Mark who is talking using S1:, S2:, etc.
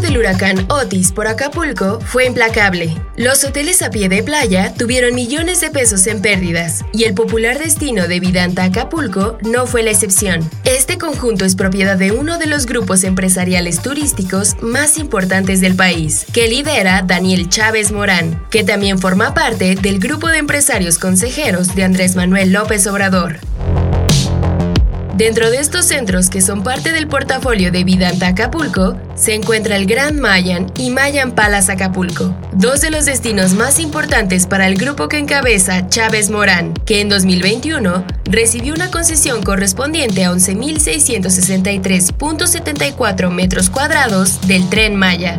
S1: Del huracán Otis por Acapulco fue implacable. Los hoteles a pie de playa tuvieron millones de pesos en pérdidas y el popular destino de Vidanta Acapulco no fue la excepción. Este conjunto es propiedad de uno de los grupos empresariales turísticos más importantes del país, que lidera Daniel Chávez Morán, que también forma parte del grupo de empresarios consejeros de Andrés Manuel López Obrador. Dentro de estos centros que son parte del portafolio de Vidanta Acapulco, se encuentra el Gran Mayan y Mayan Palace Acapulco, dos de los destinos más importantes para el grupo que encabeza Chávez Morán, que en 2021 recibió una concesión correspondiente a 11.663.74 metros cuadrados del tren Maya.